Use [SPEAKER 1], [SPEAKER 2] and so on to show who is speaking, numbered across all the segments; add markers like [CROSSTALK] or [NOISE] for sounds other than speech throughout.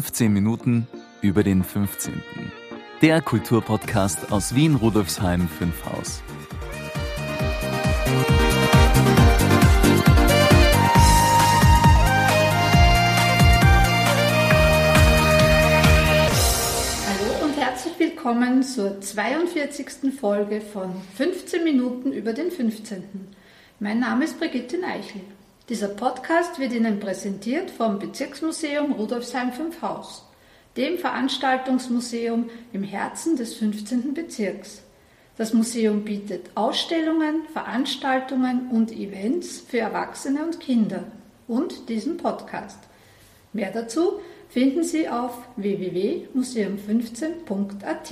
[SPEAKER 1] 15 Minuten über den 15. Der Kulturpodcast aus Wien Rudolfsheim 5 Haus.
[SPEAKER 2] Hallo und herzlich willkommen zur 42. Folge von 15 Minuten über den 15. Mein Name ist Brigitte Neichel. Dieser Podcast wird Ihnen präsentiert vom Bezirksmuseum Rudolfsheim 5 Haus, dem Veranstaltungsmuseum im Herzen des 15. Bezirks. Das Museum bietet Ausstellungen, Veranstaltungen und Events für Erwachsene und Kinder und diesen Podcast. Mehr dazu finden Sie auf www.museum15.at.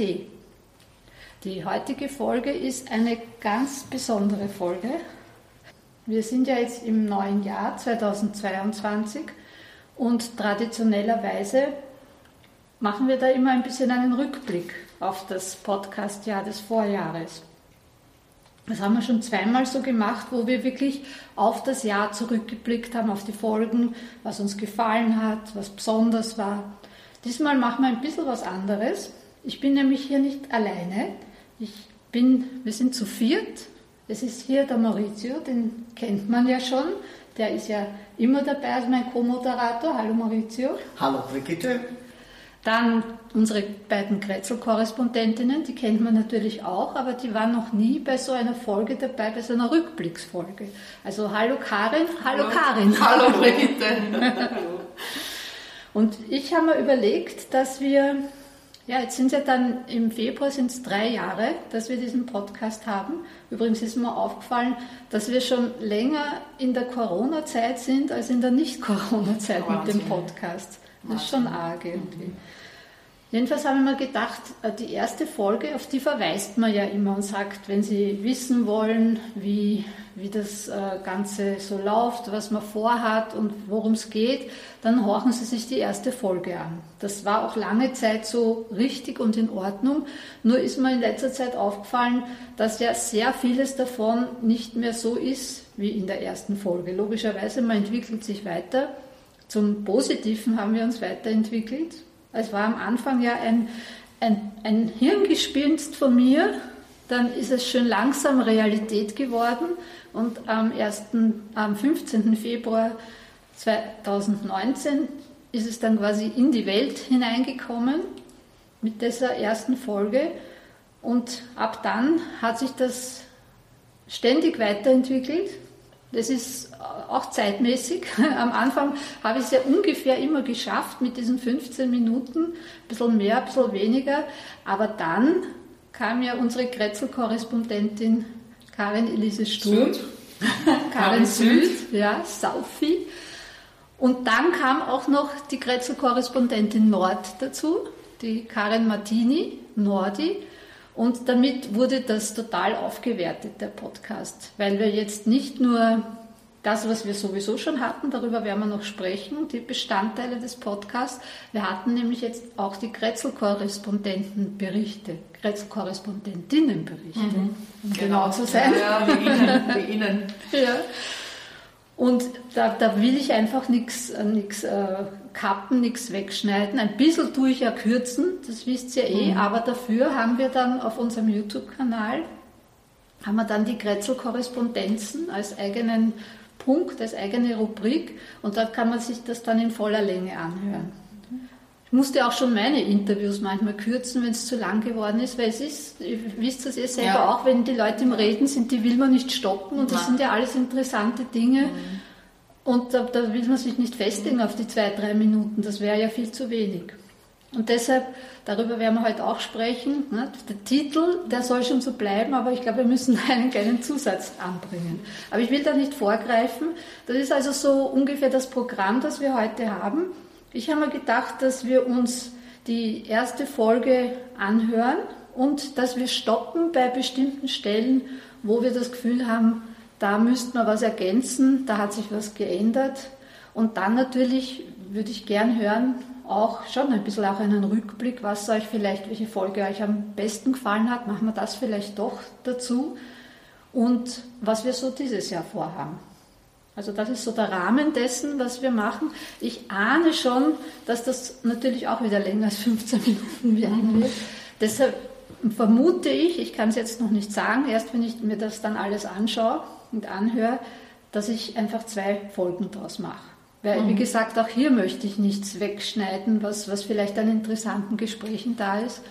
[SPEAKER 2] Die heutige Folge ist eine ganz besondere Folge, wir sind ja jetzt im neuen Jahr 2022 und traditionellerweise machen wir da immer ein bisschen einen Rückblick auf das Podcast-Jahr des Vorjahres. Das haben wir schon zweimal so gemacht, wo wir wirklich auf das Jahr zurückgeblickt haben, auf die Folgen, was uns gefallen hat, was besonders war. Diesmal machen wir ein bisschen was anderes. Ich bin nämlich hier nicht alleine. Ich bin, wir sind zu viert. Es ist hier der Maurizio, den kennt man ja schon. Der ist ja immer dabei als mein Co-Moderator. Hallo Maurizio.
[SPEAKER 3] Hallo Brigitte.
[SPEAKER 2] Dann unsere beiden Kretzel-Korrespondentinnen, die kennt man natürlich auch, aber die waren noch nie bei so einer Folge dabei, bei so einer Rückblicksfolge. Also hallo Karin, hallo, hallo. Karin. [LAUGHS]
[SPEAKER 3] Hallo Brigitte. [LAUGHS]
[SPEAKER 2] Und ich habe mir überlegt, dass wir ja, jetzt sind es ja dann im Februar sind es drei Jahre, dass wir diesen Podcast haben. Übrigens ist mir aufgefallen, dass wir schon länger in der Corona-Zeit sind als in der Nicht-Corona-Zeit mit dem Podcast. Das ist schon arg irgendwie. Jedenfalls habe ich mir gedacht, äh, die erste Folge, auf die verweist man ja immer und sagt, wenn Sie wissen wollen, wie, wie das äh, Ganze so läuft, was man vorhat und worum es geht, dann horchen Sie sich die erste Folge an. Das war auch lange Zeit so richtig und in Ordnung. Nur ist mir in letzter Zeit aufgefallen, dass ja sehr vieles davon nicht mehr so ist wie in der ersten Folge. Logischerweise, man entwickelt sich weiter. Zum Positiven haben wir uns weiterentwickelt es war am Anfang ja ein, ein, ein Hirngespinst von mir, dann ist es schön langsam Realität geworden und am, 1., am 15. Februar 2019 ist es dann quasi in die Welt hineingekommen mit dieser ersten Folge und ab dann hat sich das ständig weiterentwickelt das ist auch zeitmäßig. [LAUGHS] Am Anfang habe ich es ja ungefähr immer geschafft mit diesen 15 Minuten, ein bisschen mehr, ein bisschen weniger. Aber dann kam ja unsere Kretzel-Korrespondentin Karin Elise Sturm.
[SPEAKER 3] Süd. [LAUGHS]
[SPEAKER 2] Karin Süd, ja, Saufi. Und dann kam auch noch die Kretzel-Korrespondentin Nord dazu, die Karin Martini, Nordi. Und damit wurde das total aufgewertet, der Podcast, weil wir jetzt nicht nur das, was wir sowieso schon hatten, darüber werden wir noch sprechen, die Bestandteile des Podcasts. Wir hatten nämlich jetzt auch die Kretzel-Korrespondentenberichte, Kretzel-Korrespondentinnenberichte,
[SPEAKER 3] mhm.
[SPEAKER 2] um genau. genau zu sein.
[SPEAKER 3] Ja, wie Ihnen. Wie Ihnen. [LAUGHS]
[SPEAKER 2] ja. Und da, da will ich einfach nichts äh, kappen, nichts wegschneiden. Ein bisschen tue ich ja kürzen, das wisst ihr eh, mhm. aber dafür haben wir dann auf unserem YouTube-Kanal haben wir dann die Kretzel-Korrespondenzen als eigenen Punkt, als eigene Rubrik und dort kann man sich das dann in voller Länge anhören. Ich musste auch schon meine Interviews manchmal kürzen, wenn es zu lang geworden ist, weil es ist, ihr wisst das eh selber ja. auch, wenn die Leute im Reden sind, die will man nicht stoppen und das sind ja alles interessante Dinge. Mhm. Und da, da, will man sich nicht festlegen auf die zwei, drei Minuten, das wäre ja viel zu wenig. Und deshalb, darüber werden wir heute auch sprechen. Ne? Der Titel, der soll schon so bleiben, aber ich glaube, wir müssen [LAUGHS] einen kleinen Zusatz anbringen. Aber ich will da nicht vorgreifen. Das ist also so ungefähr das Programm, das wir heute haben. Ich habe mir gedacht, dass wir uns die erste Folge anhören und dass wir stoppen bei bestimmten Stellen, wo wir das Gefühl haben, da müsste man was ergänzen, da hat sich was geändert. Und dann natürlich würde ich gern hören, auch schon ein bisschen auch einen Rückblick, was euch vielleicht, welche Folge euch am besten gefallen hat, machen wir das vielleicht doch dazu. Und was wir so dieses Jahr vorhaben. Also das ist so der Rahmen dessen, was wir machen. Ich ahne schon, dass das natürlich auch wieder länger als 15 Minuten werden wird. Deshalb vermute ich, ich kann es jetzt noch nicht sagen, erst wenn ich mir das dann alles anschaue und anhöre, dass ich einfach zwei Folgen daraus mache. Weil, wie gesagt, auch hier möchte ich nichts wegschneiden, was, was vielleicht an interessanten Gesprächen da ist.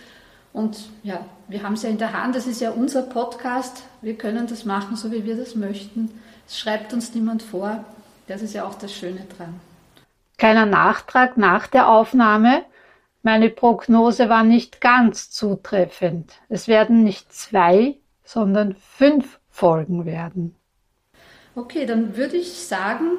[SPEAKER 2] Und ja, wir haben es ja in der Hand, das ist ja unser Podcast, wir können das machen, so wie wir das möchten. Es schreibt uns niemand vor, das ist ja auch das Schöne dran. Kleiner Nachtrag nach der Aufnahme. Meine Prognose war nicht ganz zutreffend. Es werden nicht zwei, sondern fünf Folgen werden. Okay, dann würde ich sagen,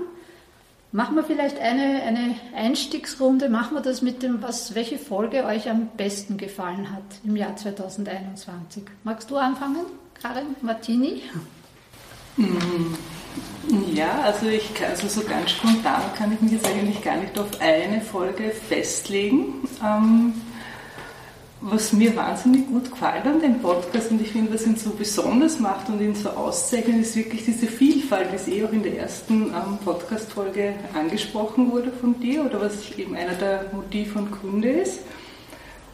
[SPEAKER 2] machen wir vielleicht eine, eine Einstiegsrunde. Machen wir das mit dem, was, welche Folge euch am besten gefallen hat im Jahr 2021. Magst du anfangen, Karin Martini?
[SPEAKER 4] Ja, also ich also so ganz spontan kann ich mich jetzt eigentlich gar nicht auf eine Folge festlegen. Ähm, was mir wahnsinnig gut gefällt an dem Podcast und ich finde, was ihn so besonders macht und ihn so auszeichnet, ist wirklich diese Vielfalt, es eh auch in der ersten ähm, Podcast-Folge angesprochen wurde von dir oder was eben einer der Motiv und Gründe ist.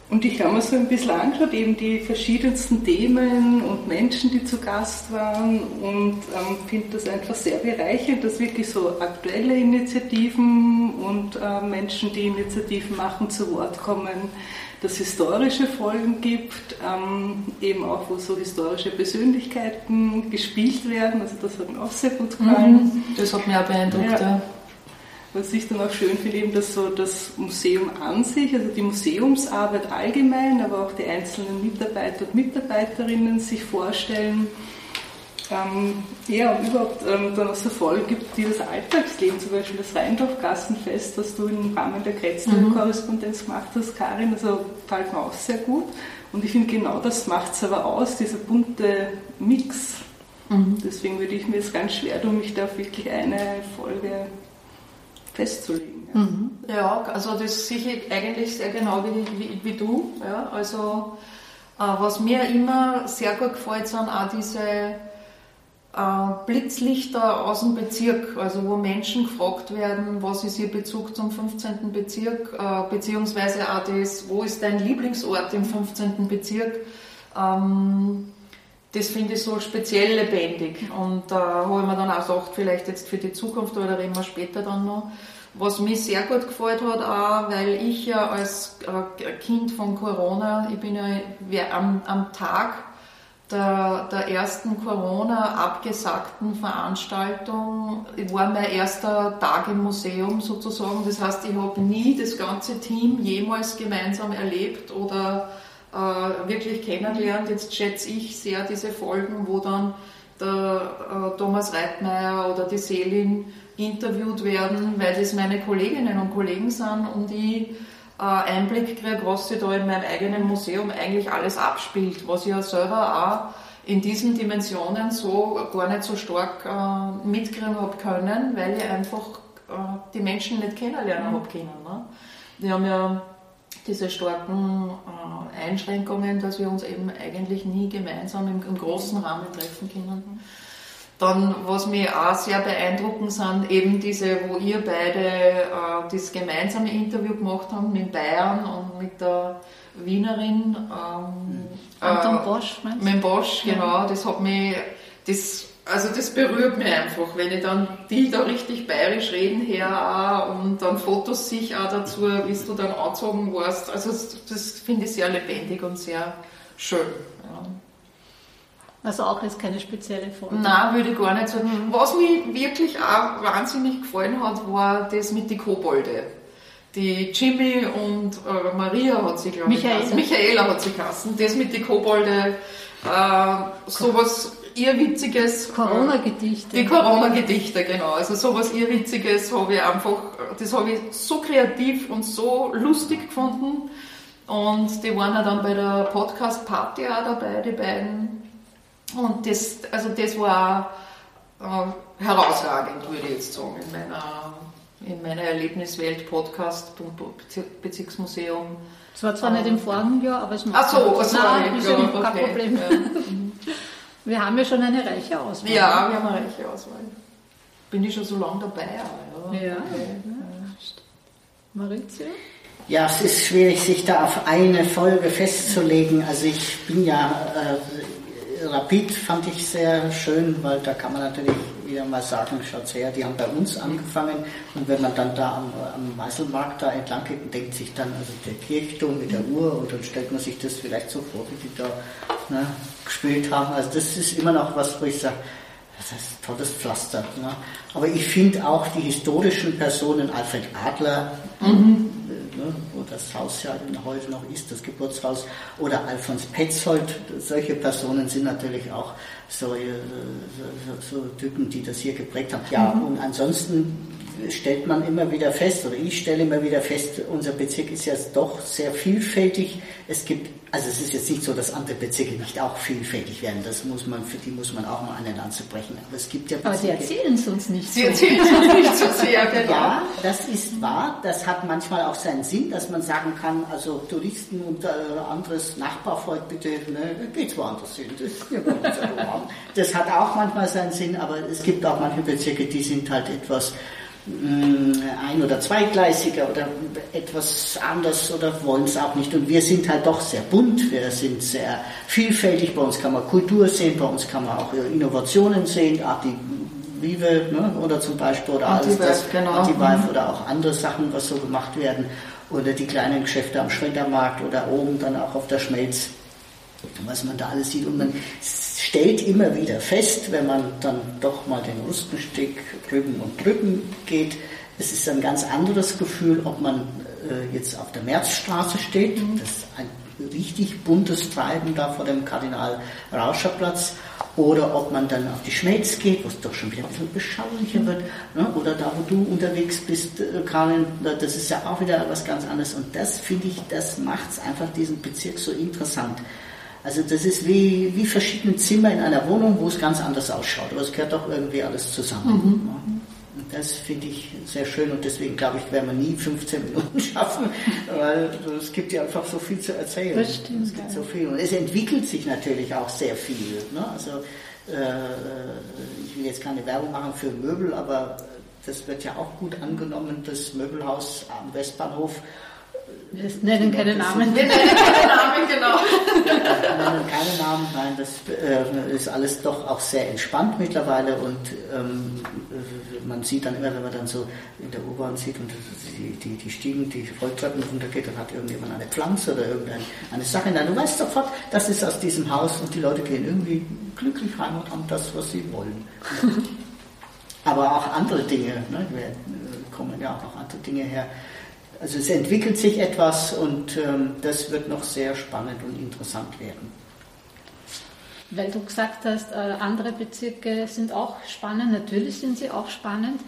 [SPEAKER 4] Und ich habe mir so ein bisschen angeschaut, eben die verschiedensten Themen und Menschen, die zu Gast waren und ähm, finde das einfach sehr bereichernd, dass wirklich so aktuelle Initiativen und äh, Menschen, die Initiativen machen, zu Wort kommen, es historische Folgen gibt, ähm, eben auch wo so historische Persönlichkeiten gespielt werden, also das hat mir auch sehr gut gefallen.
[SPEAKER 3] Mhm. Das hat mich auch beeindruckt, ja. ja.
[SPEAKER 4] Was ich dann auch schön finde, eben, dass so das Museum an sich, also die Museumsarbeit allgemein, aber auch die einzelnen Mitarbeiter und Mitarbeiterinnen sich vorstellen, ähm, ja, und überhaupt ähm, dann auch so Folgen gibt, die das Alltagsleben, zum Beispiel das Rheindorf-Gassenfest, was du im Rahmen der Kretzler-Korrespondenz mhm. gemacht hast, Karin, also gefällt mir auch sehr gut. Und ich finde, genau das macht es aber aus, dieser bunte Mix. Mhm. Deswegen würde ich mir jetzt ganz schwer tun, mich da auf wirklich eine Folge festzulegen.
[SPEAKER 3] Ja, mhm. ja also das sehe ich eigentlich sehr genau wie, wie, wie du. Ja, also äh, was mir immer sehr gut gefällt, sind auch diese Blitzlichter aus dem Bezirk, also wo Menschen gefragt werden, was ist ihr Bezug zum 15. Bezirk, äh, beziehungsweise auch das, wo ist dein Lieblingsort im 15. Bezirk. Ähm, das finde ich so speziell lebendig. Und da äh, habe ich mir dann auch gedacht, vielleicht jetzt für die Zukunft, oder wir später dann noch. Was mich sehr gut gefallen hat, auch, weil ich ja als äh, Kind von Corona, ich bin ja am, am Tag der, der ersten Corona abgesagten Veranstaltung war mein erster Tag im Museum sozusagen. Das heißt, ich habe nie das ganze Team jemals gemeinsam erlebt oder äh, wirklich kennengelernt. Jetzt schätze ich sehr diese Folgen, wo dann der äh, Thomas Reitmeier oder die Selin interviewt werden, weil das meine Kolleginnen und Kollegen sind und ich Einblick kriege, was sich da in meinem eigenen Museum eigentlich alles abspielt, was ich ja selber auch in diesen Dimensionen so gar nicht so stark äh, mitkriegen habe können, weil ich einfach äh, die Menschen nicht kennenlernen habe können. Ne? Die haben ja diese starken äh, Einschränkungen, dass wir uns eben eigentlich nie gemeinsam im, im großen Rahmen treffen können. Dann, was mir auch sehr beeindruckend sind, eben diese, wo ihr beide äh, das gemeinsame Interview gemacht habt mit Bayern und mit der Wienerin. Ähm,
[SPEAKER 2] Anton äh, Bosch, meinst
[SPEAKER 3] du? Mit Bosch, genau. Ja. Das hat mich, das also das berührt mich einfach, wenn ich dann die da richtig bayerisch reden her und dann Fotos sich auch dazu, wie du dann angezogen warst. Also das, das finde ich sehr lebendig und sehr schön. Ja.
[SPEAKER 2] Also auch jetzt keine spezielle Folge?
[SPEAKER 3] Nein, würde ich gar nicht sagen. Was mir wirklich auch wahnsinnig gefallen hat, war das mit den Kobolde. Die Jimmy und äh, Maria hat sie, glaube ich, Michaela. Michaela hat sie geheißen. Das mit den Kobolde, äh, sowas irrwitziges.
[SPEAKER 2] Corona-Gedichte.
[SPEAKER 3] Die Corona-Gedichte, genau. Also sowas irrwitziges habe ich einfach, das habe ich so kreativ und so lustig gefunden. Und die waren ja dann bei der Podcast-Party auch dabei, die beiden. Und das, also das war äh, herausragend, würde ich jetzt sagen, in meiner, in meiner Erlebniswelt Podcast Bezirksmuseum.
[SPEAKER 2] Es war zwar nicht im vorigen Jahr, aber es macht
[SPEAKER 3] Ach so, also Nein,
[SPEAKER 2] ist ja kein okay. Problem. Ja. [LAUGHS] Wir haben ja schon eine reiche Auswahl.
[SPEAKER 3] Ja, wir haben eine reiche Auswahl. bin ich schon so lange dabei.
[SPEAKER 2] Ja. ja. Maurizio?
[SPEAKER 5] Ja, es ist schwierig, sich da auf eine Folge festzulegen. Also ich bin ja, äh, Rapid fand ich sehr schön, weil da kann man natürlich wieder mal sagen, schaut her, die haben bei uns angefangen und wenn man dann da am, am Meißelmarkt da entlang geht denkt sich dann, also der Kirchturm mit der Uhr und dann stellt man sich das vielleicht so vor, wie die da ne, gespielt haben. Also das ist immer noch was, wo ich sage, das ist tolles Pflaster. Ne? Aber ich finde auch die historischen Personen, Alfred Adler, mhm. Wo das Haus ja heute noch ist, das Geburtshaus, oder Alfons Petzold, solche Personen sind natürlich auch so, so, so, so Typen, die das hier geprägt haben. Ja, mhm. und ansonsten stellt man immer wieder fest, oder ich stelle immer wieder fest, unser Bezirk ist ja doch sehr vielfältig. Es gibt, also es ist jetzt nicht so, dass andere Bezirke nicht auch vielfältig werden. Das muss man, für die muss man auch mal eine Lanze brechen. Aber es gibt ja
[SPEAKER 2] Bezirke. Aber Sie erzählen es uns nicht
[SPEAKER 3] Sie so. erzählen es uns nicht so sehr, [LAUGHS] genau.
[SPEAKER 5] Ja, das ist wahr. Das hat manchmal auch seinen Sinn, dass man sagen kann, also Touristen und äh, anderes Nachbarvolk, bitte, ne, geht's woanders hin. Das, das hat auch manchmal seinen Sinn, aber es gibt auch manche Bezirke, die sind halt etwas ein- oder zweigleisiger oder etwas anders oder wollen es auch nicht. Und wir sind halt doch sehr bunt, wir sind sehr vielfältig. Bei uns kann man Kultur sehen, bei uns kann man auch Innovationen sehen, Arti Vive ne, oder zum Beispiel oder alles das, genau. Artivive mhm. oder auch andere Sachen, was so gemacht werden. Oder die kleinen Geschäfte am Schreddermarkt oder oben dann auch auf der Schmelz was man da alles sieht. Und man stellt immer wieder fest, wenn man dann doch mal den Rustensteg drüben und drüben geht, es ist ein ganz anderes Gefühl, ob man äh, jetzt auf der Märzstraße steht, mhm. das ist ein richtig buntes Treiben da vor dem Kardinal Rauscherplatz, oder ob man dann auf die Schmelz geht, wo es doch schon wieder ein bisschen beschaulicher wird, ne? oder da, wo du unterwegs bist, äh, Karin, das ist ja auch wieder was ganz anderes. Und das finde ich, das macht es einfach diesen Bezirk so interessant. Also das ist wie, wie verschiedene Zimmer in einer Wohnung, wo es ganz anders ausschaut. Aber es gehört doch irgendwie alles zusammen. Mhm. Und das finde ich sehr schön und deswegen glaube ich, werden wir nie 15 Minuten [LAUGHS] schaffen, weil es gibt ja einfach so viel zu erzählen.
[SPEAKER 2] Das stimmt,
[SPEAKER 5] es gibt so viel und es entwickelt sich natürlich auch sehr viel. Ne? Also äh, ich will jetzt keine Werbung machen für Möbel, aber das wird ja auch gut angenommen, das Möbelhaus am Westbahnhof
[SPEAKER 2] wir nennen keine Namen.
[SPEAKER 3] Wir nennen keine Namen, genau.
[SPEAKER 5] Wir nennen keine Namen, nein, das äh, ist alles doch auch sehr entspannt mittlerweile und ähm, man sieht dann immer, wenn man dann so in der U-Bahn sieht und die, die, die Stiegen, die Rolltreppen runtergeht, dann hat irgendjemand eine Pflanze oder irgendeine Sache. Nein, du weißt sofort, das ist aus diesem Haus und die Leute gehen irgendwie glücklich heim und haben das, was sie wollen. [LAUGHS] Aber auch andere Dinge, ne, kommen ja auch noch andere Dinge her also es entwickelt sich etwas und ähm, das wird noch sehr spannend und interessant werden.
[SPEAKER 2] Weil du gesagt hast, äh, andere Bezirke sind auch spannend, natürlich sind sie auch spannend.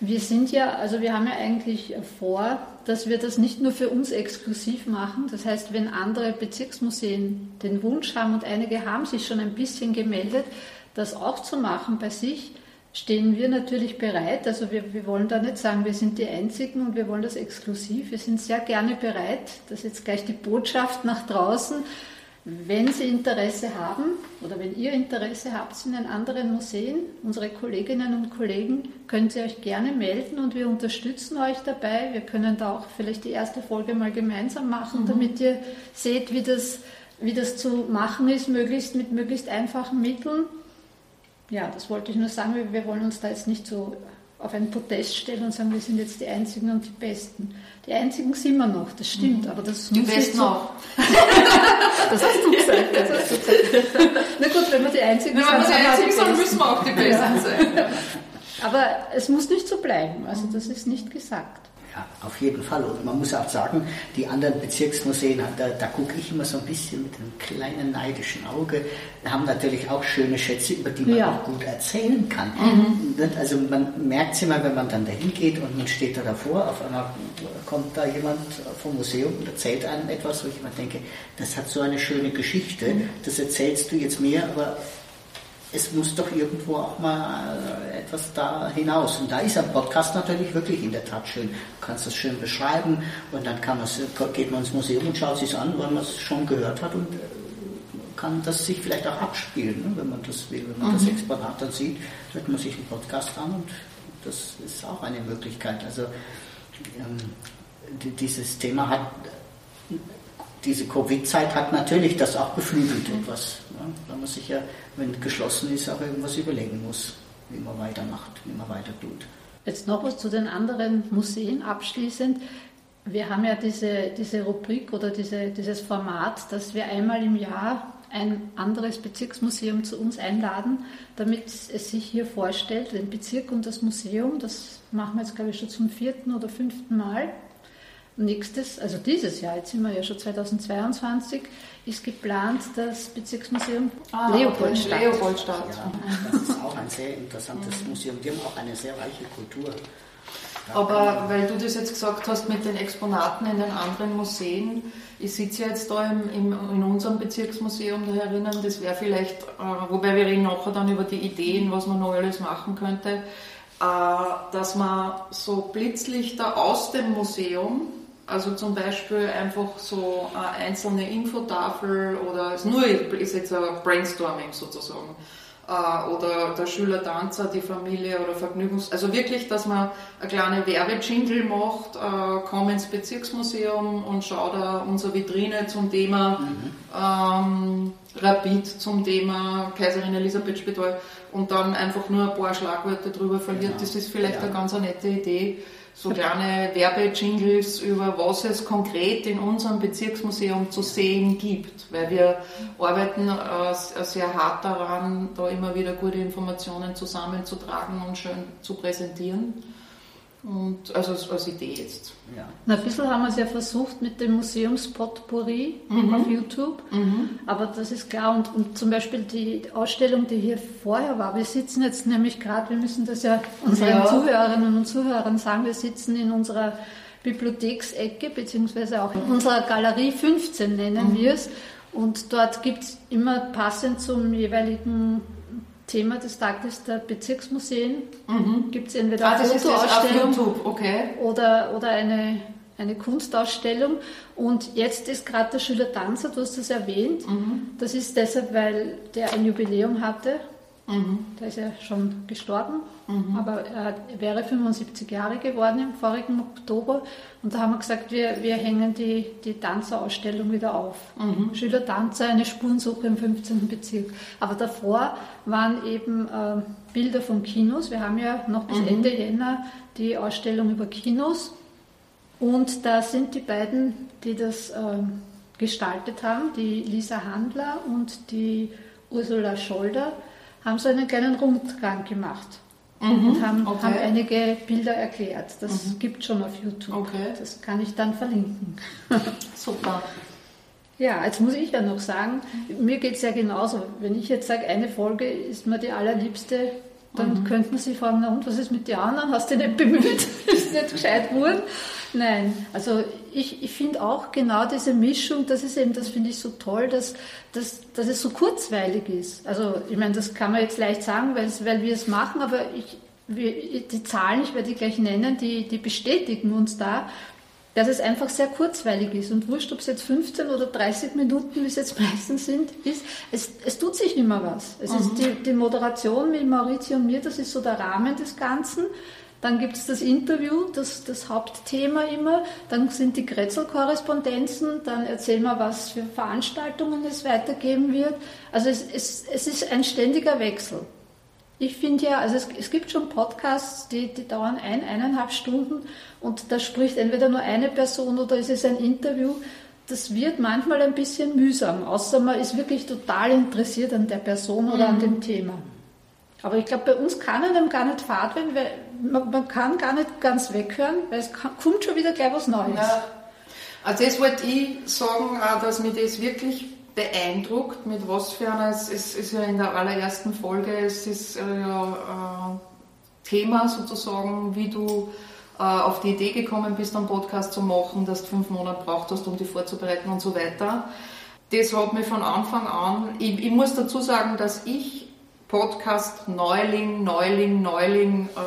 [SPEAKER 2] Wir sind ja, also wir haben ja eigentlich vor, dass wir das nicht nur für uns exklusiv machen. Das heißt, wenn andere Bezirksmuseen den Wunsch haben und einige haben sich schon ein bisschen gemeldet, das auch zu machen bei sich, stehen wir natürlich bereit. Also wir, wir wollen da nicht sagen, wir sind die Einzigen und wir wollen das exklusiv. Wir sind sehr gerne bereit. Das ist jetzt gleich die Botschaft nach draußen. Wenn Sie Interesse haben oder wenn ihr Interesse habt in den anderen Museen, unsere Kolleginnen und Kollegen, könnt ihr euch gerne melden und wir unterstützen euch dabei. Wir können da auch vielleicht die erste Folge mal gemeinsam machen, mhm. damit ihr seht, wie das, wie das zu machen ist, möglichst mit möglichst einfachen Mitteln ja, das wollte ich nur sagen. Wir, wir wollen uns da jetzt nicht so auf einen Protest stellen und sagen, wir sind jetzt die Einzigen und die Besten. Die Einzigen sind wir noch, das stimmt, aber das
[SPEAKER 3] die muss Besten so, auch. [LAUGHS]
[SPEAKER 2] das hast du gesagt. Das hast du gesagt. Na gut, wenn wir die Einzigen
[SPEAKER 3] wenn
[SPEAKER 2] sind,
[SPEAKER 3] wir die Einzigen sind, müssen wir auch die Besten ja. sein.
[SPEAKER 2] Aber es muss nicht so bleiben, also das ist nicht gesagt.
[SPEAKER 5] Ja, auf jeden Fall. Und man muss auch sagen, die anderen Bezirksmuseen, da, da gucke ich immer so ein bisschen mit einem kleinen neidischen Auge, haben natürlich auch schöne Schätze, über die man ja. auch gut erzählen kann. Mhm. Also man merkt es immer, wenn man dann dahin geht und man steht da davor, auf einmal kommt da jemand vom Museum und erzählt einem etwas, wo ich immer denke, das hat so eine schöne Geschichte, mhm. das erzählst du jetzt mir, aber es muss doch irgendwo auch mal etwas da hinaus. Und da ist ein Podcast natürlich wirklich in der Tat schön. Du kannst das schön beschreiben und dann kann geht man ins Museum und schaut sich an, weil man es schon gehört hat und äh, kann das sich vielleicht auch abspielen, ne, wenn man das will. Wenn man mhm. das Exponat dann sieht, hört man sich einen Podcast an und Das ist auch eine Möglichkeit. Also ähm, dieses Thema hat, diese Covid-Zeit hat natürlich das auch beflügelt etwas. Ne? Da man sich ja, wenn geschlossen ist, auch irgendwas überlegen muss, wie man weitermacht, wie man weiter tut.
[SPEAKER 2] Jetzt noch was zu den anderen Museen abschließend. Wir haben ja diese, diese Rubrik oder diese, dieses Format, dass wir einmal im Jahr ein anderes Bezirksmuseum zu uns einladen, damit es sich hier vorstellt, den Bezirk und das Museum. Das machen wir jetzt, glaube ich, schon zum vierten oder fünften Mal. Nächstes, also dieses Jahr, jetzt sind wir ja schon 2022, ist geplant das Bezirksmuseum
[SPEAKER 3] ah, Leopoldstadt. Okay. Leopoldstadt.
[SPEAKER 5] Ja, das ist auch ein sehr interessantes Museum. Die haben auch eine sehr reiche Kultur.
[SPEAKER 3] Aber weil du das jetzt gesagt hast mit den Exponaten in den anderen Museen, ich sitze ja jetzt da im, im, in unserem Bezirksmuseum da herinnen, das wäre vielleicht, äh, wobei wir reden nachher dann über die Ideen, was man noch alles machen könnte, äh, dass man so Blitzlichter aus dem Museum, also zum Beispiel einfach so eine einzelne Infotafel oder ist nur ist jetzt ein Brainstorming sozusagen äh, oder der Schüler Tanzer, die Familie oder Vergnügungs... Also wirklich, dass man eine kleine Werbejingle macht, äh, komm ins Bezirksmuseum und schau da unsere Vitrine zum Thema mhm. ähm, Rapid, zum Thema Kaiserin Elisabeth Spital und dann einfach nur ein paar Schlagwörter drüber verliert. Genau. Das ist vielleicht ja. eine ganz nette Idee so kleine Werbejingles über was es konkret in unserem Bezirksmuseum zu sehen gibt, weil wir arbeiten äh, sehr hart daran, da immer wieder gute Informationen zusammenzutragen und schön zu präsentieren. Und also als Idee jetzt.
[SPEAKER 2] Ja. Na, ein bisschen haben wir es ja versucht mit dem Museumspotpourri mhm. auf YouTube, mhm. aber das ist klar. Und, und, zum Beispiel die Ausstellung, die hier vorher war, wir sitzen jetzt nämlich gerade, wir müssen das ja unseren ja. Zuhörerinnen und Zuhörern sagen, wir sitzen in unserer Bibliotheksecke, beziehungsweise auch in unserer Galerie 15 nennen mhm. wir es. Und dort gibt es immer passend zum jeweiligen Thema des Tages der Bezirksmuseen. Mhm. Gibt es entweder ah, eine Fotoausstellung
[SPEAKER 3] okay.
[SPEAKER 2] oder, oder eine, eine Kunstausstellung. Und jetzt ist gerade der Schüler Tanzer, du hast das erwähnt. Mhm. Das ist deshalb, weil der ein Jubiläum hatte. Mhm. Der ist ja schon gestorben, mhm. aber er wäre 75 Jahre geworden im vorigen Oktober. Und da haben wir gesagt, wir, wir hängen die, die Tanzerausstellung wieder auf. Mhm. Schüler-Tanzer, eine Spurensuche im 15. Bezirk. Aber davor waren eben äh, Bilder von Kinos. Wir haben ja noch bis mhm. Ende Jänner die Ausstellung über Kinos. Und da sind die beiden, die das äh, gestaltet haben, die Lisa Handler und die Ursula Scholder, haben so einen kleinen Rundgang gemacht mhm, und haben, okay. haben, einige Bilder erklärt. Das mhm. gibt schon auf YouTube. Okay. Das kann ich dann verlinken. [LAUGHS]
[SPEAKER 3] Super.
[SPEAKER 2] Ja, jetzt muss ich ja noch sagen, mir geht es ja genauso. Wenn ich jetzt sage, eine Folge ist mir die allerliebste, dann mhm. könnten Sie fragen, na und was ist mit den anderen? Hast du dich nicht bemüht? [LAUGHS] ist nicht gescheit geworden? Nein, also ich, ich finde auch genau diese Mischung, das ist eben, das finde ich so toll, dass, dass, dass es so kurzweilig ist. Also ich meine, das kann man jetzt leicht sagen, weil, weil wir es machen, aber ich, wir, die Zahlen, ich werde die gleich nennen, die, die bestätigen uns da, dass es einfach sehr kurzweilig ist. Und wurscht, ob es jetzt 15 oder 30 Minuten, wie es jetzt [LAUGHS] meistens sind, ist, es, es tut sich immer was. Es mhm. ist die, die Moderation mit Maurizio und mir, das ist so der Rahmen des Ganzen. Dann gibt es das Interview, das, das Hauptthema immer. Dann sind die Kretzel-Korrespondenzen. Dann erzählen wir, was für Veranstaltungen es weitergeben wird. Also es, es, es ist ein ständiger Wechsel. Ich finde ja, also es, es, gibt schon Podcasts, die, die dauern ein, eineinhalb Stunden und da spricht entweder nur eine Person oder es ist ein Interview. Das wird manchmal ein bisschen mühsam, außer man ist wirklich total interessiert an der Person oder mhm. an dem Thema. Aber ich glaube, bei uns kann einem gar nicht fad werden, weil man, man, kann gar nicht ganz weghören, weil es kann, kommt schon wieder gleich was Neues. Ja.
[SPEAKER 3] Also das wollte ich sagen, dass mich das wirklich beeindruckt, mit was für einer, es ist ja in der allerersten Folge, es ist äh, ja äh, Thema sozusagen, wie du äh, auf die Idee gekommen bist, einen Podcast zu machen, dass du fünf Monate braucht hast, um die vorzubereiten und so weiter. Das hat mich von Anfang an, ich, ich muss dazu sagen, dass ich Podcast Neuling, Neuling, Neuling äh,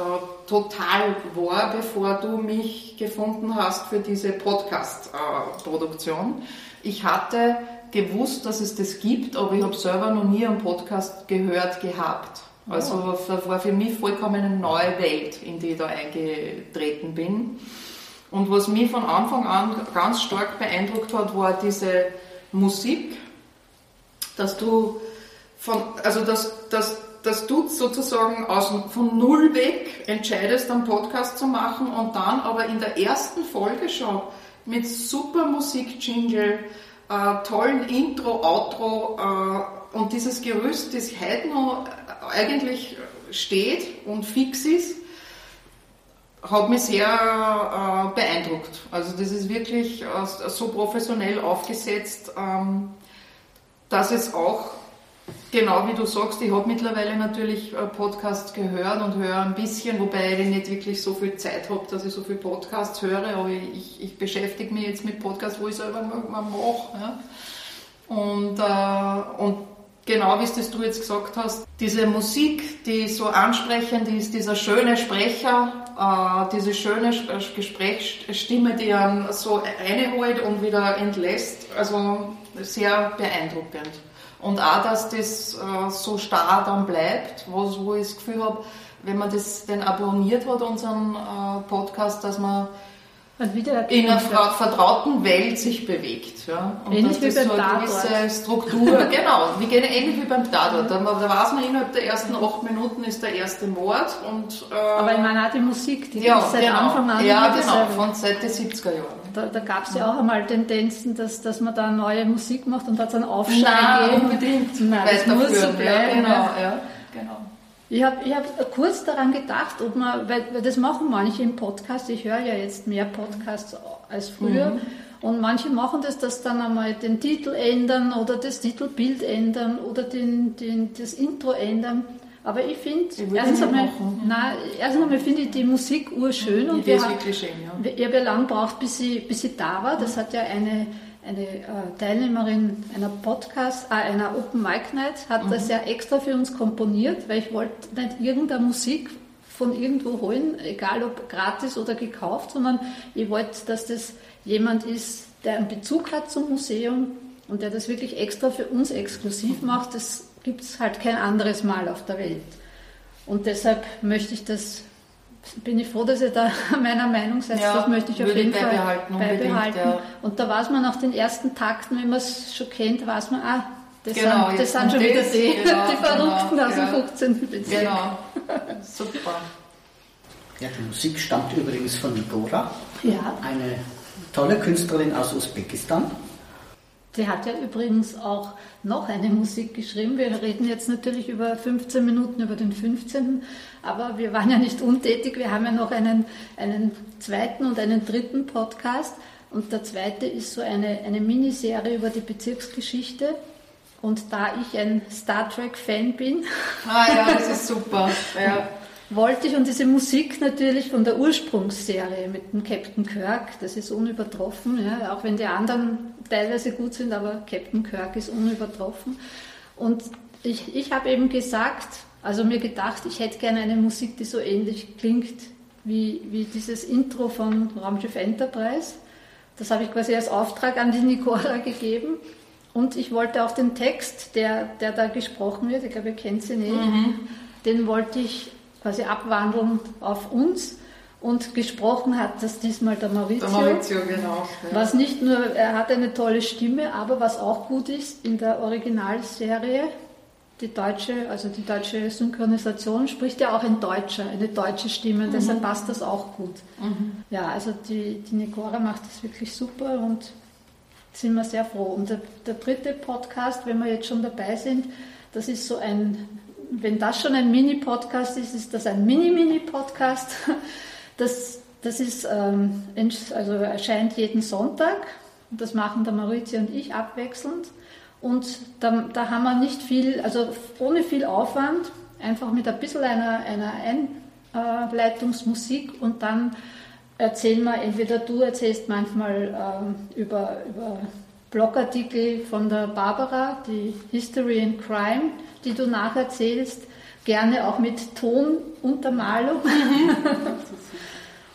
[SPEAKER 3] total war, bevor du mich gefunden hast für diese Podcast-Produktion. Ich hatte gewusst, dass es das gibt, aber ich habe selber noch nie einen Podcast gehört gehabt. Also das war für mich vollkommen eine neue Welt, in die ich da eingetreten bin. Und was mich von Anfang an ganz stark beeindruckt hat, war diese Musik, dass du von, also dass, dass, dass du sozusagen aus, von null weg entscheidest, einen Podcast zu machen und dann aber in der ersten Folge schon mit super Musik-Jingle, äh, tollen Intro, Outro äh, und dieses Gerüst, das heute noch eigentlich steht und fix ist, hat mich sehr äh, beeindruckt. Also das ist wirklich äh, so professionell aufgesetzt, ähm, dass es auch, genau wie du sagst, ich habe mittlerweile natürlich äh, Podcasts gehört und höre ein bisschen, wobei ich nicht wirklich so viel Zeit habe, dass ich so viel Podcasts höre, aber ich, ich beschäftige mich jetzt mit Podcasts, wo ich selber mal mache. Ja. Und, äh, und genau wie es das du jetzt gesagt hast, diese Musik, die so ansprechend ist, dieser schöne Sprecher, äh, diese schöne Gesprächsstimme, die einen so reinholt und wieder entlässt, also sehr beeindruckend. Und auch, dass das äh, so starr dann bleibt, wo, ich das Gefühl habe, wenn man das denn abonniert hat, unseren äh, Podcast, dass man in einer vertrauten Welt sich bewegt. Ja? Und
[SPEAKER 2] ähnlich
[SPEAKER 3] dass
[SPEAKER 2] das
[SPEAKER 3] so eine gewisse Struktur, [LAUGHS] genau, wie gehen ähnlich wie beim Tatort. Da, da weiß man, innerhalb der ersten acht Minuten ist der erste Mord. Und,
[SPEAKER 2] äh, Aber ich meine auch die Musik, die
[SPEAKER 3] ja,
[SPEAKER 2] ist seit
[SPEAKER 3] genau.
[SPEAKER 2] Anfang an
[SPEAKER 3] Ja, genau, von seit den 70er Jahren.
[SPEAKER 2] Da, da gab es ja auch einmal Tendenzen, dass, dass man da neue Musik macht und hat es einen Aufschrei
[SPEAKER 3] Nein,
[SPEAKER 2] gegeben.
[SPEAKER 3] unbedingt.
[SPEAKER 2] Nein, das muss so
[SPEAKER 3] Ja,
[SPEAKER 2] bleiben.
[SPEAKER 3] genau, ja, genau.
[SPEAKER 2] Ich habe ich hab kurz daran gedacht, ob man, weil, weil das machen manche im Podcast, ich höre ja jetzt mehr Podcasts als früher,
[SPEAKER 3] Mhm.
[SPEAKER 2] und manche machen das, dass dann einmal den Titel ändern oder das Titelbild ändern oder den, den, das Intro ändern. Aber ich finde, erstens einmal, nein, erstens einmal finde ich die Musik urschön und
[SPEAKER 3] Die
[SPEAKER 2] wir
[SPEAKER 3] ist
[SPEAKER 2] haben-
[SPEAKER 3] schön, ja.
[SPEAKER 2] ich habe ja lang gebraucht, bis sie, bis sie da war. Das hat ja eine, eine äh, Teilnehmerin einer Podcast, äh, einer Open Mic Night, hat das ja extra für uns komponiert, weil ich wollte nicht irgendeine Musik von irgendwo holen, egal ob gratis oder gekauft, sondern ich wollte, dass das jemand ist, der einen Bezug hat zum Museum und der das wirklich extra für uns exklusiv macht. Das gibt es halt kein anderes Mal auf der Welt. Und deshalb möchte ich das, bin ich froh, dass ihr da [LAUGHS] meiner Meinung seid.
[SPEAKER 3] Ja,
[SPEAKER 2] das möchte ich auf jeden Fall
[SPEAKER 3] beibehalten,
[SPEAKER 2] beibehalten.
[SPEAKER 3] ja.
[SPEAKER 2] Und da weiß man nach den ersten Takten, wenn man es schon kennt, weiß man, ah, das
[SPEAKER 3] Genau,
[SPEAKER 2] sind, das sind schon wieder
[SPEAKER 3] das,
[SPEAKER 2] die,
[SPEAKER 3] genau, [LAUGHS]
[SPEAKER 2] die Verrückten
[SPEAKER 3] genau,
[SPEAKER 2] aus dem
[SPEAKER 3] ja.
[SPEAKER 2] 15. Bezirk.
[SPEAKER 3] Genau, super.
[SPEAKER 5] Ja, die Musik stammt übrigens von Nigora,
[SPEAKER 2] Ja,
[SPEAKER 5] eine tolle Künstlerin aus Usbekistan.
[SPEAKER 2] Die hat ja übrigens auch noch eine Musik geschrieben. Wir reden jetzt natürlich über 15 Minuten über den 15. Aber wir waren ja nicht untätig. Wir haben ja noch einen, einen zweiten und einen dritten Podcast. Und der zweite ist so eine, eine Miniserie über die Bezirksgeschichte. Und da ich ein Star Trek-Fan bin,
[SPEAKER 3] Ah ja, das ist super. Ja.
[SPEAKER 2] Wollte ich und diese Musik natürlich von der Ursprungsserie mit dem Captain Kirk, das ist unübertroffen, ja, auch wenn die anderen teilweise gut sind, aber Captain Kirk ist unübertroffen. Und ich, ich habe eben gesagt, also mir gedacht, ich hätte gerne eine Musik, die so ähnlich klingt wie, wie dieses Intro von Raumschiff Enterprise. Das habe ich quasi als Auftrag an die Nicora gegeben. Und ich wollte auch den Text, der, der da gesprochen wird, ich glaube, ihr kennt ihn eh, den wollte ich quasi abwandeln auf uns. Und gesprochen hat das diesmal der Maurizio.
[SPEAKER 3] Der Maurizio, genau. Ja.
[SPEAKER 2] Was nicht nur, er hat eine tolle Stimme, aber was auch gut ist, in der Originalserie, die deutsche, also die deutsche Synchronisation, spricht ja auch ein Deutscher, eine deutsche Stimme, und deshalb passt das auch gut. Ja, also die, die Nicora macht das wirklich super und sind wir sehr froh. Und der, der dritte Podcast, wenn wir jetzt schon dabei sind, das ist so ein, wenn das schon ein Mini-Podcast ist, ist das ein Mini-Mini-Podcast. Das, das ist, ähm, also erscheint jeden Sonntag. Das machen der Maurizio und ich abwechselnd. Und da, da haben wir nicht viel, also ohne viel Aufwand, einfach mit ein bisschen einer, einer Einleitungsmusik und dann erzählen wir, entweder du erzählst manchmal ähm, über, über Blogartikel von der Barbara, die History and Crime, die du nacherzählst, gerne auch mit Tonuntermalung. [LAUGHS]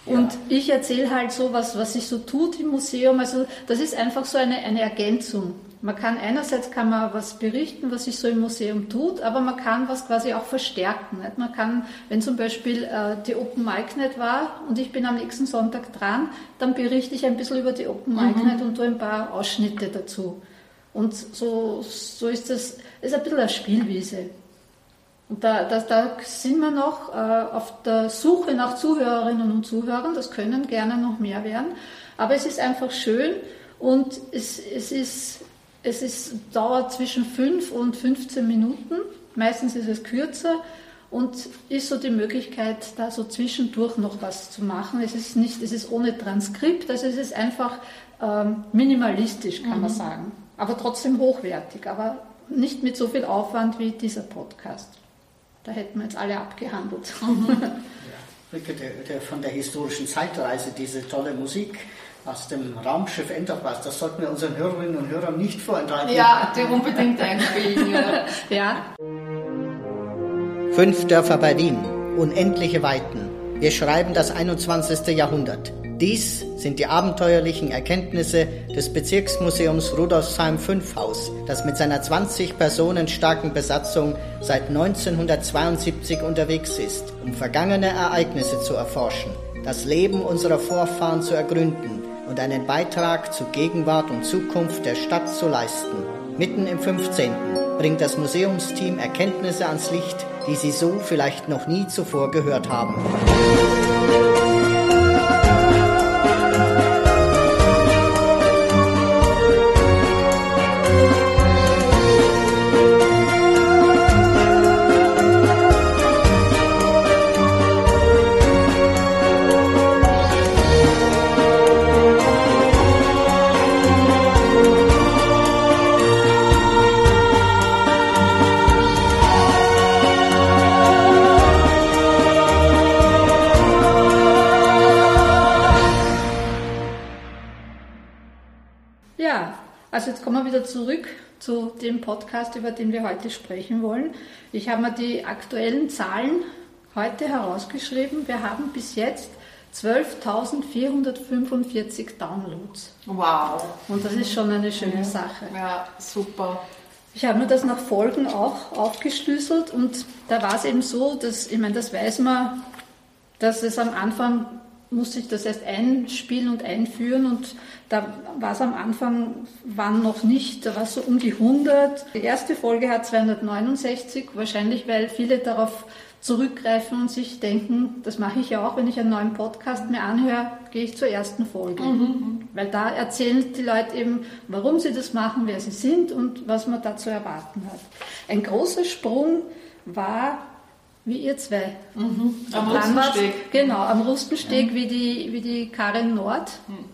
[SPEAKER 2] Und ja. ich erzähle halt so, was, was sich so tut im Museum. Also das ist einfach so eine, eine Ergänzung. Man kann einerseits kann man was berichten, was sich so im Museum tut, aber man kann was quasi auch verstärken. Nicht? Man kann, wenn zum Beispiel äh, die Open Mic nicht war und ich bin am nächsten Sonntag dran, dann berichte ich ein bisschen über die Open Mic mhm. Night und tue ein paar Ausschnitte dazu. Und so, so ist das, ist ein bisschen eine Spielwiese. Und da, da, da sind wir noch äh, auf der Suche nach Zuhörerinnen und Zuhörern. Das können gerne noch mehr werden. Aber es ist einfach schön und es, es, ist, es ist, dauert zwischen 5 und 15 Minuten. Meistens ist es kürzer und ist so die Möglichkeit, da so zwischendurch noch was zu machen. Es ist nicht, es ist ohne Transkript, also es ist einfach ähm, minimalistisch, kann mhm. man sagen. Aber trotzdem hochwertig, aber nicht mit so viel Aufwand wie dieser Podcast. Da hätten wir jetzt alle abgehandelt.
[SPEAKER 5] Ja, der, der, von der historischen Zeitreise, diese tolle Musik aus dem Raumschiff Enterprise, das sollten wir unseren Hörerinnen und Hörern nicht vorenthalten.
[SPEAKER 3] Ja, die unbedingt einspielen. ja. [LAUGHS]
[SPEAKER 2] ja.
[SPEAKER 5] Fünf Dörfer Berlin, unendliche Weiten. Wir schreiben das 21. Jahrhundert. Dies sind die abenteuerlichen Erkenntnisse des Bezirksmuseums Rudolfsheim 5 Haus, das mit seiner 20 Personen starken Besatzung seit 1972 unterwegs ist, um vergangene Ereignisse zu erforschen, das Leben unserer Vorfahren zu ergründen und einen Beitrag zu Gegenwart und Zukunft der Stadt zu leisten. Mitten im 15. bringt das Museumsteam Erkenntnisse ans Licht, die Sie so vielleicht noch nie zuvor gehört haben.
[SPEAKER 2] Zurück zu dem Podcast, über den wir heute sprechen wollen. Ich habe mir die aktuellen Zahlen heute herausgeschrieben. Wir haben bis jetzt 12.445 Downloads.
[SPEAKER 3] Wow.
[SPEAKER 2] Und das ist schon eine schöne Sache.
[SPEAKER 3] Ja, super.
[SPEAKER 2] Ich habe mir das nach Folgen auch aufgeschlüsselt und da war es eben so, dass, ich meine, das weiß man, dass es am Anfang musste ich das erst einspielen und einführen und da war es am Anfang, waren noch nicht, da war es so um die 100. Die erste Folge hat 269, wahrscheinlich weil viele darauf zurückgreifen und sich denken, das mache ich ja auch, wenn ich einen neuen Podcast mir anhöre, gehe ich zur ersten Folge. Mhm. Weil da erzählen die Leute eben, warum sie das machen, wer sie sind und was man da zu erwarten hat. Ein großer Sprung war wie ihr zwei.
[SPEAKER 3] Mhm. Am Rustensteg.
[SPEAKER 2] Genau, am Rustensteg, ja. wie, die, wie die Karin Nord, mhm.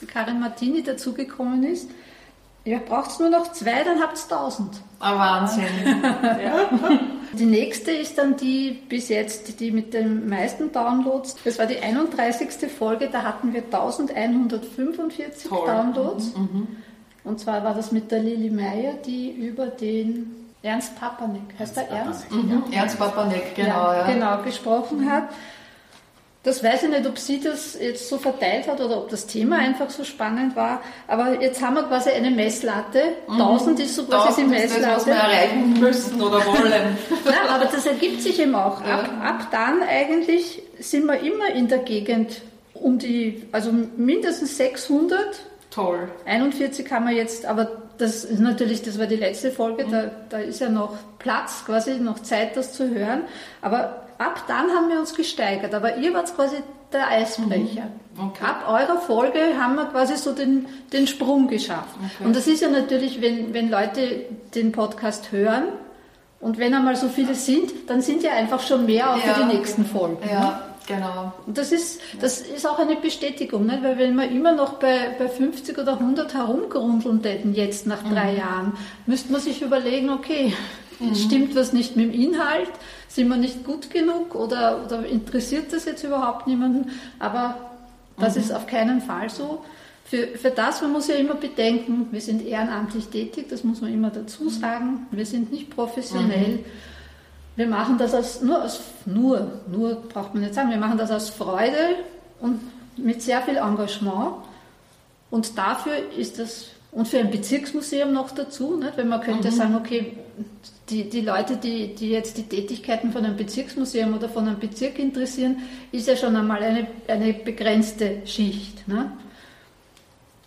[SPEAKER 2] die Karin Martini dazugekommen ist. Ihr braucht nur noch zwei, dann habt ihr tausend.
[SPEAKER 3] Ah, Wahnsinn. [LAUGHS]
[SPEAKER 2] ja. [LAUGHS] Die nächste ist dann die bis jetzt, die mit den meisten Downloads. Das war die 31. Folge, da hatten wir 1145 Toll. Downloads. Mhm. Und zwar war das mit der Lili Meyer, die über den Ernst Papanek, heißt Ernst er Ernst?
[SPEAKER 3] Mhm. Ernst Papanek, genau.
[SPEAKER 2] Ja, ja. Genau, gesprochen hat. Das weiß ich nicht, ob sie das jetzt so verteilt hat oder ob das Thema einfach so spannend war. Aber jetzt haben wir quasi eine Messlatte. Mhm. 1000 ist so quasi die Messlatte. Das,
[SPEAKER 3] was wir erreichen [LAUGHS] müssen oder wollen.
[SPEAKER 2] Nein, aber das ergibt sich eben auch. Ab, ab dann eigentlich sind wir immer in der Gegend um die, also mindestens 600.
[SPEAKER 3] Toll.
[SPEAKER 2] 41 haben wir jetzt, aber das ist natürlich, das war die letzte Folge, da, da ist ja noch Platz, quasi noch Zeit, das zu hören. Aber ab dann haben wir uns gesteigert. Aber ihr wart quasi der Eisbrecher. Mhm. Okay. Ab eurer Folge haben wir quasi so den, den Sprung geschafft. Okay. Und das ist ja natürlich, wenn, wenn Leute den Podcast hören und wenn einmal so viele sind, dann sind ja einfach schon mehr auch ja. für die nächsten Folgen.
[SPEAKER 3] Ja. Ne? Genau.
[SPEAKER 2] Und das ist, das ist auch eine Bestätigung, nicht? weil wenn wir immer noch bei, bei 50 oder 100 herumgrundeln hätten, jetzt nach drei mhm. Jahren, müsste man sich überlegen, okay, mhm. stimmt was nicht mit dem Inhalt, sind wir nicht gut genug oder, oder interessiert das jetzt überhaupt niemanden? Aber das mhm. ist auf keinen Fall so. Für, für das, man muss ja immer bedenken, wir sind ehrenamtlich tätig, das muss man immer dazu sagen, wir sind nicht professionell. Wir machen das aus, nur aus, nur, nur braucht man nicht sagen, wir machen das aus Freude und mit sehr viel Engagement. Und dafür ist das, und für ein Bezirksmuseum noch dazu, nicht? wenn man könnte mhm. sagen, okay, die, die Leute, die, die jetzt die Tätigkeiten von einem Bezirksmuseum oder von einem Bezirk interessieren, ist ja schon einmal eine, eine begrenzte Schicht. Ne?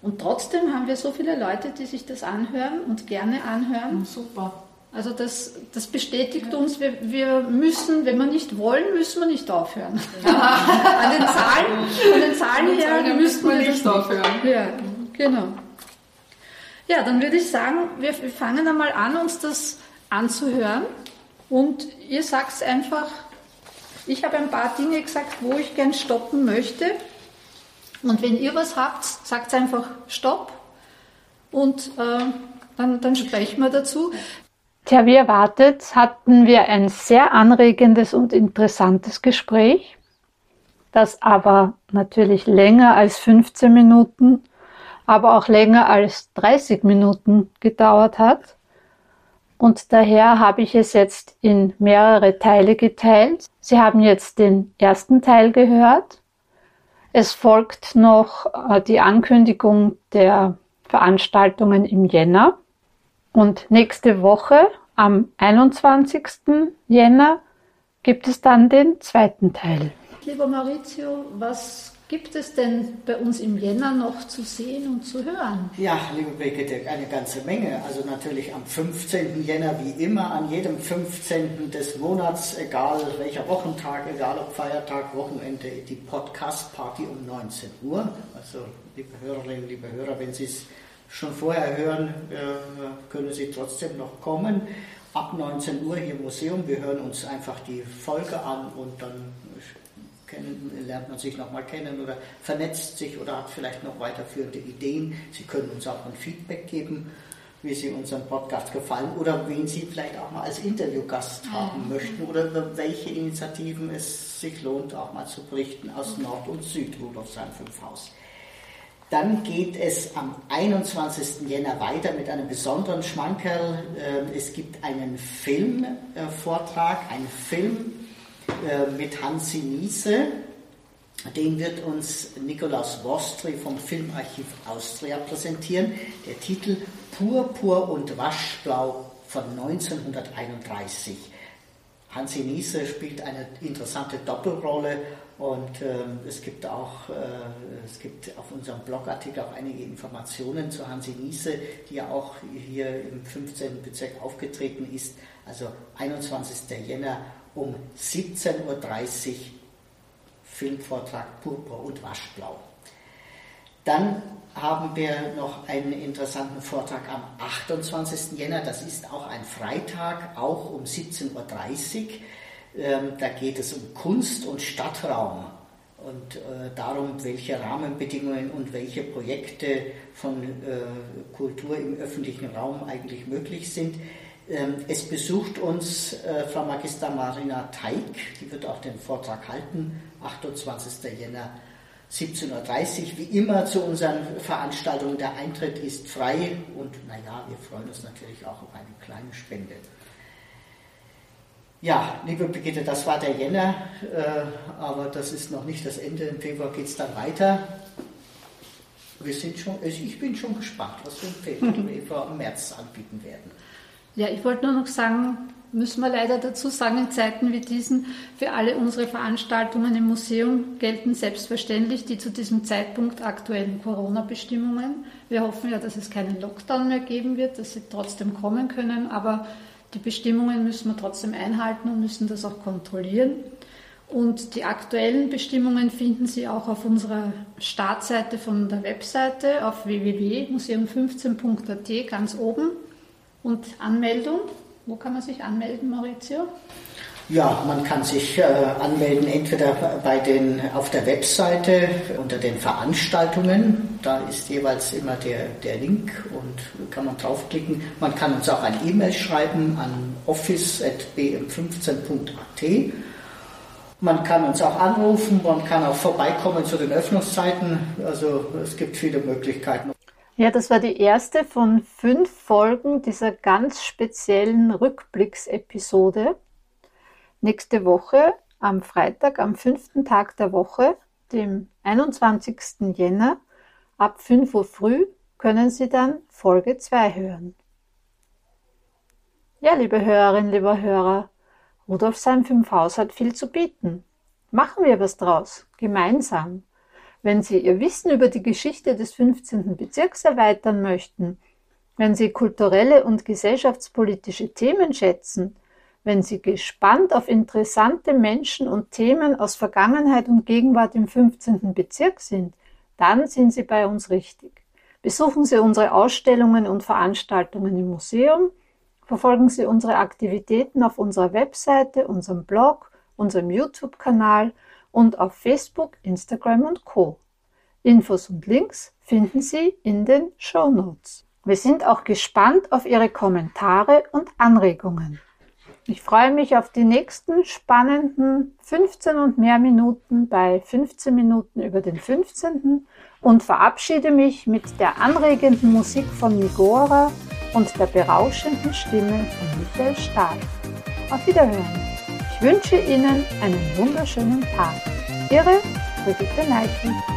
[SPEAKER 2] Und trotzdem haben wir so viele Leute, die sich das anhören und gerne anhören.
[SPEAKER 3] Super.
[SPEAKER 2] Also das, das bestätigt uns, wir, wir müssen, wenn wir nicht wollen, müssen wir nicht aufhören. Ja. [LAUGHS] an den Zahlen, an den Zahlen her müssen wir nicht aufhören. Ja, genau. Ja, dann würde ich sagen, wir, wir fangen einmal an, uns das anzuhören. Und ihr sagt einfach, ich habe ein paar Dinge gesagt, wo ich gern stoppen möchte. Und wenn ihr was habt, sagt einfach Stopp und äh, dann, dann sprechen wir dazu. Tja, wie erwartet, hatten wir ein sehr anregendes und interessantes Gespräch, das aber natürlich länger als 15 Minuten, aber auch länger als 30 Minuten gedauert hat. Und daher habe ich es jetzt in mehrere Teile geteilt. Sie haben jetzt den ersten Teil gehört es folgt noch äh, die Ankündigung der Veranstaltungen im Jänner. Und nächste Woche, am 21. Jänner, gibt es dann den zweiten Teil. Lieber Maurizio, was gibt es denn bei uns im Jänner noch zu sehen und zu hören?
[SPEAKER 5] Ja, liebe Brigitte, eine ganze Menge. Also natürlich am 15. Jänner wie immer, an jedem 15. des Monats, egal welcher Wochentag, egal ob Feiertag, Wochenende, die Podcast-Party um 19 Uhr. Also liebe Hörerinnen, liebe Hörer, wenn Sie es schon vorher hören, äh, können Sie trotzdem noch kommen. Ab 19 Uhr hier im Museum. Wir hören uns einfach die Folge an und dann kennen, lernt man sich nochmal kennen oder vernetzt sich oder hat vielleicht noch weiterführende Ideen. Sie können uns auch ein Feedback geben, wie Sie unserem Podcast gefallen oder wen Sie vielleicht auch mal als Interviewgast haben möchten oder über welche Initiativen es sich lohnt, auch mal zu berichten aus Nord- und Süd-Rudolfsheim 5 Haus. Dann geht es am 21. Jänner weiter mit einem besonderen Schmankerl. Ähm, es gibt einen Filmvortrag, einen Film äh, mit Hansi Niese. Den wird uns Nikolaus Wostri vom Filmarchiv Austria präsentieren. Der Titel Purpur und Waschblau von 1931. Hansi Niese spielt eine interessante Doppelrolle und äh, es gibt auch äh, es gibt auf unserem Blogartikel auch einige Informationen zu Hansi Niese, die ja auch hier im 15. Bezirk aufgetreten ist. Also 21. Jänner um 17.30 Uhr Filmvortrag Purpur und Waschblau. Dann haben wir noch einen interessanten Vortrag am 28. Jänner, das ist auch ein Freitag, auch um 17.30 Uhr. Ähm, da geht es um Kunst und Stadtraum und äh, darum, welche Rahmenbedingungen und welche Projekte von äh, Kultur im öffentlichen Raum eigentlich möglich sind. Ähm, es besucht uns äh, Frau Magister Marina Teig, die wird auch den Vortrag halten, 28. Jänner 17.30 Uhr. Wie immer zu unseren Veranstaltungen, der Eintritt ist frei und naja, wir freuen uns natürlich auch auf eine kleine Spende. Ja, liebe Brigitte, das war der Jänner, äh, aber das ist noch nicht das Ende. Im Februar geht es dann weiter. Wir sind schon, also ich bin schon gespannt, was wir im Februar, [LAUGHS] Februar im März anbieten werden.
[SPEAKER 2] Ja, ich wollte nur noch sagen, müssen wir leider dazu sagen, in Zeiten wie diesen, für alle unsere Veranstaltungen im Museum gelten selbstverständlich die zu diesem Zeitpunkt aktuellen Corona-Bestimmungen. Wir hoffen ja, dass es keinen Lockdown mehr geben wird, dass sie trotzdem kommen können, aber die Bestimmungen müssen wir trotzdem einhalten und müssen das auch kontrollieren. Und die aktuellen Bestimmungen finden Sie auch auf unserer Startseite von der Webseite auf www.museum15.at ganz oben. Und Anmeldung, wo kann man sich anmelden, Maurizio?
[SPEAKER 5] Ja, man kann sich äh, anmelden entweder bei den, auf der Webseite unter den Veranstaltungen. Da ist jeweils immer der, der Link und kann man draufklicken. Man kann uns auch ein E-Mail schreiben an office.bm15.at. Man kann uns auch anrufen, man kann auch vorbeikommen zu den Öffnungszeiten. Also es gibt viele Möglichkeiten.
[SPEAKER 2] Ja, das war die erste von fünf Folgen dieser ganz speziellen Rückblicksepisode. Nächste Woche, am Freitag, am fünften Tag der Woche, dem 21. Jänner ab 5 Uhr früh können Sie dann Folge 2 hören. Ja, liebe Hörerinnen, lieber Hörer, Rudolfsheim 5 Haus hat viel zu bieten. Machen wir was draus, gemeinsam. Wenn Sie Ihr Wissen über die Geschichte des 15. Bezirks erweitern möchten, wenn Sie kulturelle und gesellschaftspolitische Themen schätzen, wenn Sie gespannt auf interessante Menschen und Themen aus Vergangenheit und Gegenwart im 15. Bezirk sind, dann sind Sie bei uns richtig. Besuchen Sie unsere Ausstellungen und Veranstaltungen im Museum, verfolgen Sie unsere Aktivitäten auf unserer Webseite, unserem Blog, unserem YouTube-Kanal und auf Facebook, Instagram und Co. Infos und Links finden Sie in den Show Notes. Wir sind auch gespannt auf Ihre Kommentare und Anregungen. Ich freue mich auf die nächsten spannenden 15 und mehr Minuten bei 15 Minuten über den 15. und verabschiede mich mit der anregenden Musik von Migora und der berauschenden Stimme von Michael Stahl. Auf Wiederhören. Ich wünsche Ihnen einen wunderschönen Tag. Ihre Brigitte Neichel.